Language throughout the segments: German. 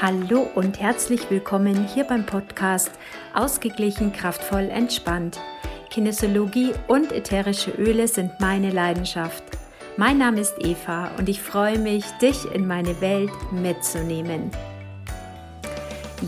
Hallo und herzlich willkommen hier beim Podcast Ausgeglichen, kraftvoll, entspannt. Kinesiologie und ätherische Öle sind meine Leidenschaft. Mein Name ist Eva und ich freue mich, dich in meine Welt mitzunehmen.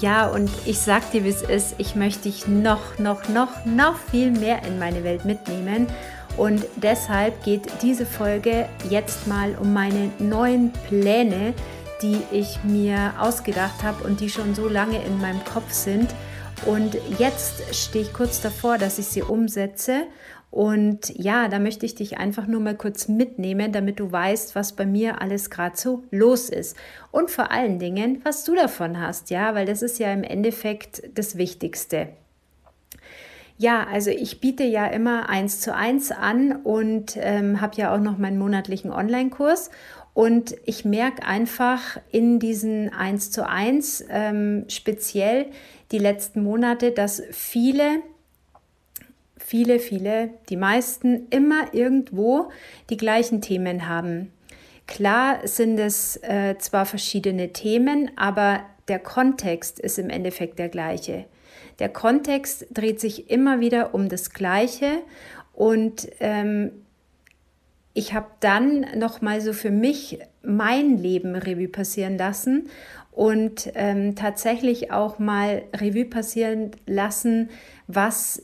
Ja, und ich sag dir, wie es ist, ich möchte dich noch, noch, noch, noch viel mehr in meine Welt mitnehmen. Und deshalb geht diese Folge jetzt mal um meine neuen Pläne, die ich mir ausgedacht habe und die schon so lange in meinem Kopf sind. Und jetzt stehe ich kurz davor, dass ich sie umsetze. Und ja, da möchte ich dich einfach nur mal kurz mitnehmen, damit du weißt, was bei mir alles gerade so los ist. Und vor allen Dingen, was du davon hast, ja, weil das ist ja im Endeffekt das Wichtigste. Ja, also ich biete ja immer eins zu eins an und ähm, habe ja auch noch meinen monatlichen Online-Kurs. Und ich merke einfach in diesen 1 zu 1 ähm, speziell die letzten Monate, dass viele, viele, viele, die meisten immer irgendwo die gleichen Themen haben. Klar sind es äh, zwar verschiedene Themen, aber der Kontext ist im Endeffekt der gleiche. Der Kontext dreht sich immer wieder um das Gleiche und ähm, ich habe dann noch mal so für mich mein Leben Revue passieren lassen und ähm, tatsächlich auch mal Revue passieren lassen, was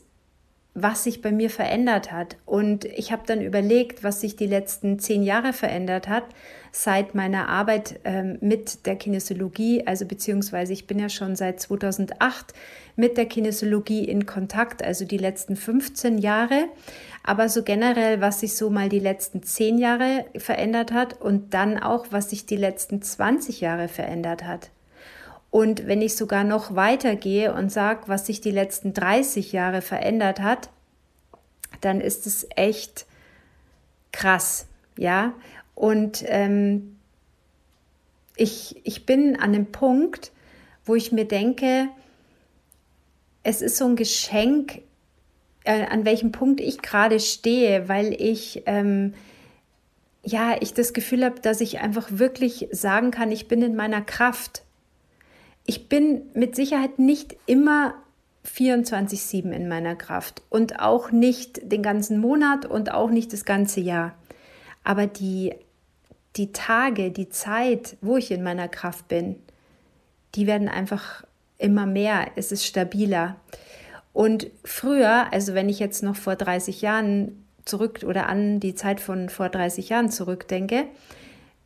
was sich bei mir verändert hat. Und ich habe dann überlegt, was sich die letzten zehn Jahre verändert hat seit meiner Arbeit ähm, mit der Kinesiologie, also beziehungsweise ich bin ja schon seit 2008 mit der Kinesiologie in Kontakt, also die letzten 15 Jahre aber so generell, was sich so mal die letzten zehn Jahre verändert hat und dann auch, was sich die letzten 20 Jahre verändert hat. Und wenn ich sogar noch weitergehe und sage, was sich die letzten 30 Jahre verändert hat, dann ist es echt krass, ja. Und ähm, ich, ich bin an einem Punkt, wo ich mir denke, es ist so ein Geschenk, äh, an welchem Punkt ich gerade stehe, weil ich ähm, ja, ich das Gefühl habe, dass ich einfach wirklich sagen kann, ich bin in meiner Kraft. Ich bin mit Sicherheit nicht immer 24-7 in meiner Kraft und auch nicht den ganzen Monat und auch nicht das ganze Jahr. Aber die, die Tage, die Zeit, wo ich in meiner Kraft bin, die werden einfach immer mehr. Es ist stabiler. Und früher, also wenn ich jetzt noch vor 30 Jahren zurück oder an die Zeit von vor 30 Jahren zurückdenke,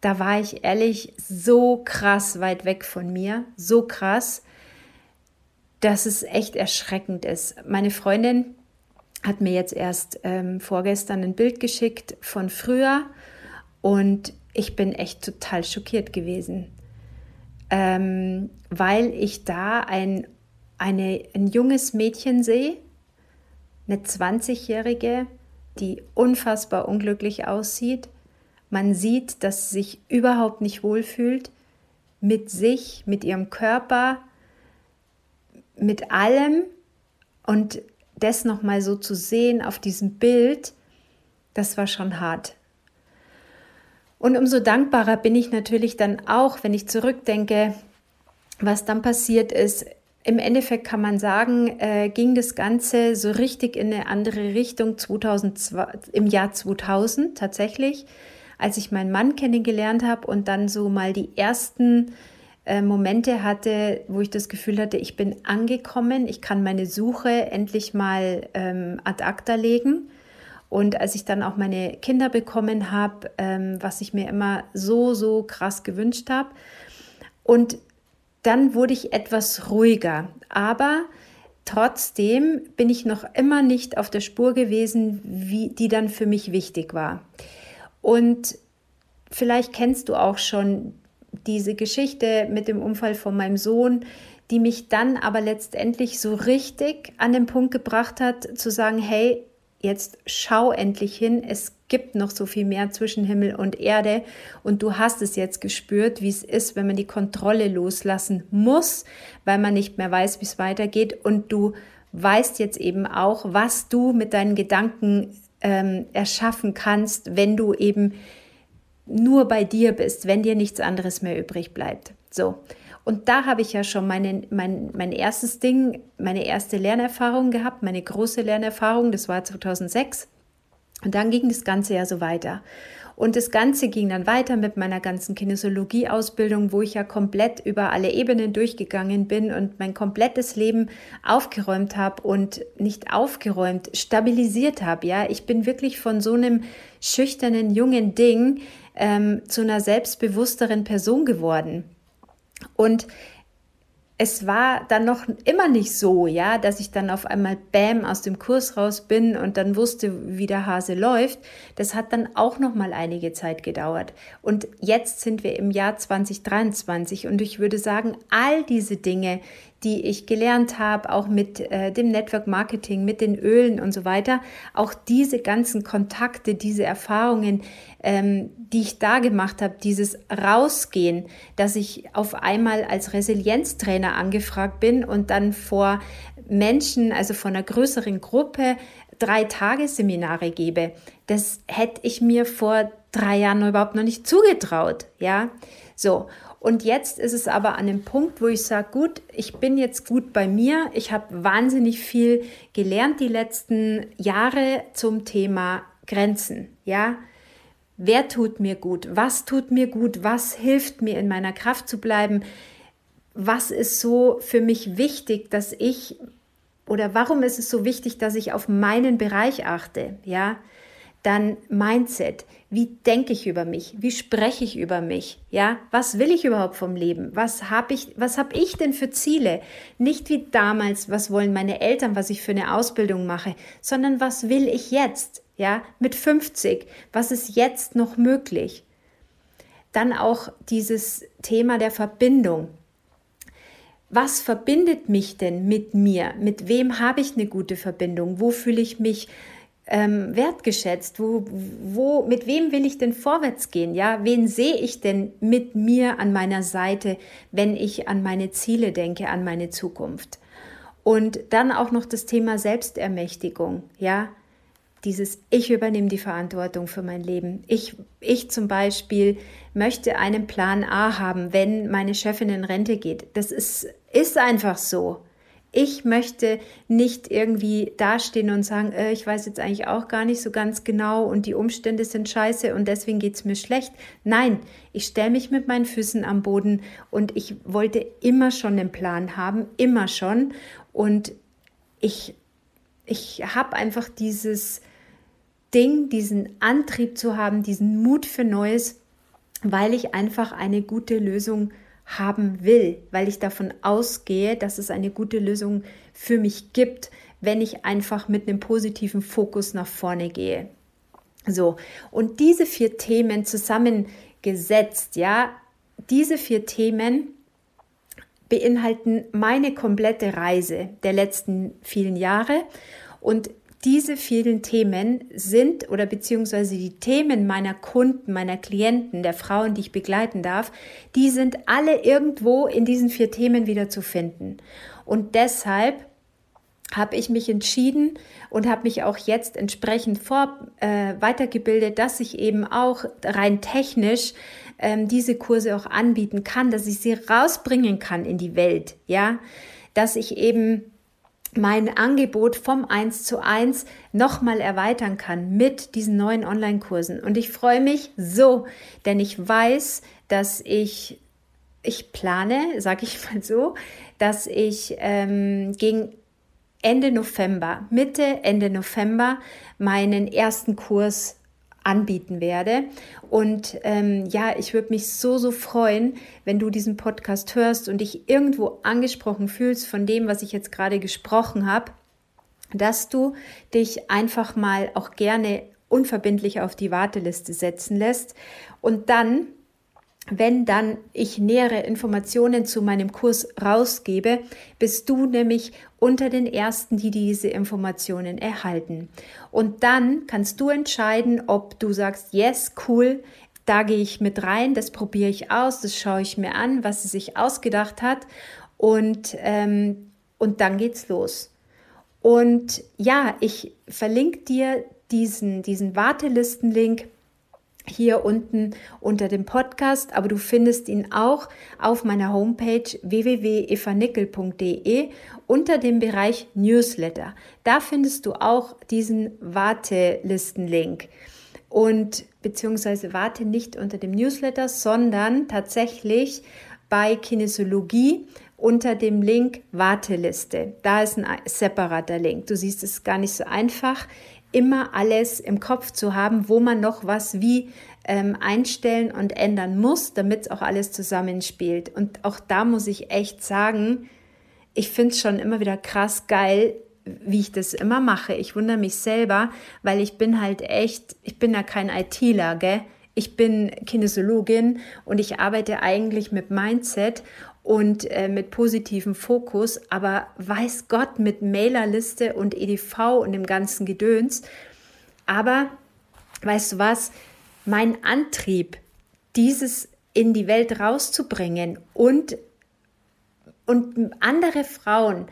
da war ich ehrlich so krass weit weg von mir, so krass, dass es echt erschreckend ist. Meine Freundin hat mir jetzt erst ähm, vorgestern ein Bild geschickt von früher und ich bin echt total schockiert gewesen, ähm, weil ich da ein eine, ein junges Mädchen sehe, eine 20-Jährige, die unfassbar unglücklich aussieht. Man sieht, dass sie sich überhaupt nicht wohlfühlt mit sich, mit ihrem Körper, mit allem. Und das nochmal so zu sehen auf diesem Bild, das war schon hart. Und umso dankbarer bin ich natürlich dann auch, wenn ich zurückdenke, was dann passiert ist im Endeffekt kann man sagen, äh, ging das Ganze so richtig in eine andere Richtung 2002, im Jahr 2000 tatsächlich, als ich meinen Mann kennengelernt habe und dann so mal die ersten äh, Momente hatte, wo ich das Gefühl hatte, ich bin angekommen, ich kann meine Suche endlich mal ähm, ad acta legen. Und als ich dann auch meine Kinder bekommen habe, ähm, was ich mir immer so, so krass gewünscht habe. Und dann wurde ich etwas ruhiger, aber trotzdem bin ich noch immer nicht auf der Spur gewesen, wie die dann für mich wichtig war. Und vielleicht kennst du auch schon diese Geschichte mit dem Unfall von meinem Sohn, die mich dann aber letztendlich so richtig an den Punkt gebracht hat, zu sagen, hey, jetzt schau endlich hin, es gibt noch so viel mehr zwischen Himmel und Erde. Und du hast es jetzt gespürt, wie es ist, wenn man die Kontrolle loslassen muss, weil man nicht mehr weiß, wie es weitergeht. Und du weißt jetzt eben auch, was du mit deinen Gedanken ähm, erschaffen kannst, wenn du eben nur bei dir bist, wenn dir nichts anderes mehr übrig bleibt. So. Und da habe ich ja schon meine, mein, mein erstes Ding, meine erste Lernerfahrung gehabt, meine große Lernerfahrung, das war 2006. Und dann ging das Ganze ja so weiter. Und das Ganze ging dann weiter mit meiner ganzen Kinesiologie-Ausbildung, wo ich ja komplett über alle Ebenen durchgegangen bin und mein komplettes Leben aufgeräumt habe und nicht aufgeräumt, stabilisiert habe. Ja, ich bin wirklich von so einem schüchternen jungen Ding ähm, zu einer selbstbewussteren Person geworden. Und es war dann noch immer nicht so, ja, dass ich dann auf einmal Bäm aus dem Kurs raus bin und dann wusste, wie der Hase läuft. Das hat dann auch noch mal einige Zeit gedauert. Und jetzt sind wir im Jahr 2023 und ich würde sagen, all diese Dinge, die ich gelernt habe, auch mit äh, dem Network Marketing, mit den Ölen und so weiter. Auch diese ganzen Kontakte, diese Erfahrungen, ähm, die ich da gemacht habe, dieses Rausgehen, dass ich auf einmal als Resilienztrainer angefragt bin und dann vor Menschen, also von einer größeren Gruppe, drei Tagesseminare gebe. Das hätte ich mir vor drei Jahren überhaupt noch nicht zugetraut, ja. So. Und jetzt ist es aber an dem Punkt, wo ich sage, gut, ich bin jetzt gut bei mir. Ich habe wahnsinnig viel gelernt die letzten Jahre zum Thema Grenzen. Ja, wer tut mir gut? Was tut mir gut? Was hilft mir in meiner Kraft zu bleiben? Was ist so für mich wichtig, dass ich oder warum ist es so wichtig, dass ich auf meinen Bereich achte? Ja, dann Mindset. Wie denke ich über mich? Wie spreche ich über mich? Ja, was will ich überhaupt vom Leben? Was habe ich, was habe ich denn für Ziele? Nicht wie damals, was wollen meine Eltern, was ich für eine Ausbildung mache, sondern was will ich jetzt? Ja, mit 50. Was ist jetzt noch möglich? Dann auch dieses Thema der Verbindung. Was verbindet mich denn mit mir? Mit wem habe ich eine gute Verbindung? Wo fühle ich mich ähm, wertgeschätzt? Wo, wo, mit wem will ich denn vorwärts gehen? Ja, wen sehe ich denn mit mir an meiner Seite, wenn ich an meine Ziele denke, an meine Zukunft? Und dann auch noch das Thema Selbstermächtigung. Ja, dieses Ich übernehme die Verantwortung für mein Leben. Ich, ich zum Beispiel möchte einen Plan A haben, wenn meine Chefin in Rente geht. Das ist, ist einfach so. Ich möchte nicht irgendwie dastehen und sagen, äh, ich weiß jetzt eigentlich auch gar nicht so ganz genau und die Umstände sind scheiße und deswegen geht es mir schlecht. Nein, ich stelle mich mit meinen Füßen am Boden und ich wollte immer schon einen Plan haben, immer schon. Und ich, ich habe einfach dieses Ding, diesen Antrieb zu haben, diesen Mut für Neues, weil ich einfach eine gute Lösung habe haben will, weil ich davon ausgehe, dass es eine gute Lösung für mich gibt, wenn ich einfach mit einem positiven Fokus nach vorne gehe. So, und diese vier Themen zusammengesetzt, ja, diese vier Themen beinhalten meine komplette Reise der letzten vielen Jahre und diese vielen Themen sind oder beziehungsweise die Themen meiner Kunden, meiner Klienten, der Frauen, die ich begleiten darf, die sind alle irgendwo in diesen vier Themen wieder zu finden. Und deshalb habe ich mich entschieden und habe mich auch jetzt entsprechend vor, äh, weitergebildet, dass ich eben auch rein technisch ähm, diese Kurse auch anbieten kann, dass ich sie rausbringen kann in die Welt, ja, dass ich eben mein Angebot vom 1 zu 1 nochmal erweitern kann mit diesen neuen Online-Kursen. Und ich freue mich so, denn ich weiß, dass ich, ich plane, sage ich mal so, dass ich ähm, gegen Ende November, Mitte, Ende November meinen ersten Kurs anbieten werde. Und ähm, ja, ich würde mich so, so freuen, wenn du diesen Podcast hörst und dich irgendwo angesprochen fühlst von dem, was ich jetzt gerade gesprochen habe, dass du dich einfach mal auch gerne unverbindlich auf die Warteliste setzen lässt und dann wenn dann ich nähere Informationen zu meinem Kurs rausgebe, bist du nämlich unter den Ersten, die diese Informationen erhalten. Und dann kannst du entscheiden, ob du sagst, yes, cool, da gehe ich mit rein, das probiere ich aus, das schaue ich mir an, was sie sich ausgedacht hat. Und, ähm, und dann geht's los. Und ja, ich verlinke dir diesen, diesen Wartelistenlink hier unten unter dem Podcast, aber du findest ihn auch auf meiner Homepage www.evanickel.de unter dem Bereich Newsletter. Da findest du auch diesen Wartelisten-Link und beziehungsweise warte nicht unter dem Newsletter, sondern tatsächlich bei Kinesiologie unter dem Link Warteliste. Da ist ein separater Link. Du siehst es gar nicht so einfach immer alles im Kopf zu haben, wo man noch was wie ähm, einstellen und ändern muss, damit es auch alles zusammenspielt. Und auch da muss ich echt sagen, ich finde es schon immer wieder krass geil, wie ich das immer mache. Ich wundere mich selber, weil ich bin halt echt, ich bin ja kein ITler, gell? Ich bin Kinesiologin und ich arbeite eigentlich mit Mindset und äh, mit positivem Fokus, aber weiß Gott mit Mailerliste und EDV und dem ganzen Gedöns. Aber weißt du was? Mein Antrieb, dieses in die Welt rauszubringen und, und andere Frauen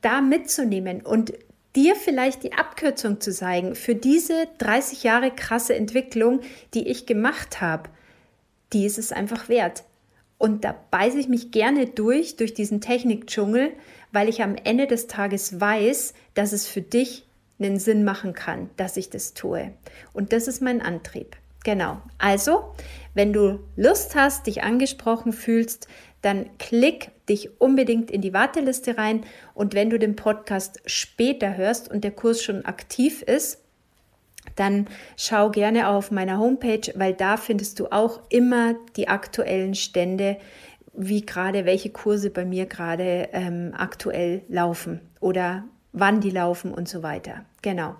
da mitzunehmen und dir vielleicht die Abkürzung zu zeigen für diese 30 Jahre krasse Entwicklung, die ich gemacht habe, die ist es einfach wert. Und da beiße ich mich gerne durch, durch diesen Technikdschungel, weil ich am Ende des Tages weiß, dass es für dich einen Sinn machen kann, dass ich das tue. Und das ist mein Antrieb. Genau. Also, wenn du Lust hast, dich angesprochen fühlst, dann klick dich unbedingt in die Warteliste rein. Und wenn du den Podcast später hörst und der Kurs schon aktiv ist, dann schau gerne auf meiner Homepage, weil da findest du auch immer die aktuellen Stände, wie gerade welche Kurse bei mir gerade ähm, aktuell laufen oder wann die laufen und so weiter. Genau.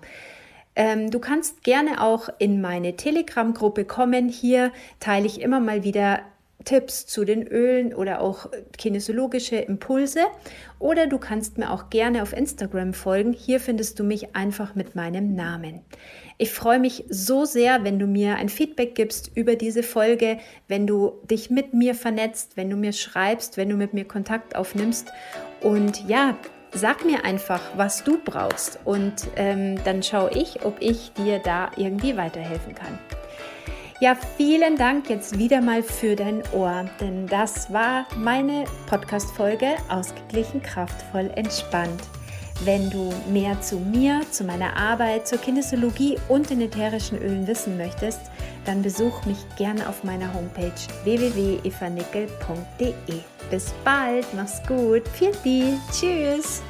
Ähm, du kannst gerne auch in meine Telegram-Gruppe kommen. Hier teile ich immer mal wieder Tipps zu den Ölen oder auch kinesiologische Impulse. Oder du kannst mir auch gerne auf Instagram folgen. Hier findest du mich einfach mit meinem Namen. Ich freue mich so sehr, wenn du mir ein Feedback gibst über diese Folge, wenn du dich mit mir vernetzt, wenn du mir schreibst, wenn du mit mir Kontakt aufnimmst. Und ja, sag mir einfach, was du brauchst und ähm, dann schaue ich, ob ich dir da irgendwie weiterhelfen kann. Ja, vielen Dank jetzt wieder mal für dein Ohr, denn das war meine Podcast-Folge Ausgeglichen, kraftvoll, entspannt. Wenn du mehr zu mir, zu meiner Arbeit, zur Kinesiologie und den ätherischen Ölen wissen möchtest, dann besuch mich gerne auf meiner Homepage www.evanickel.de. Bis bald, mach's gut, Pfiat Tschüss!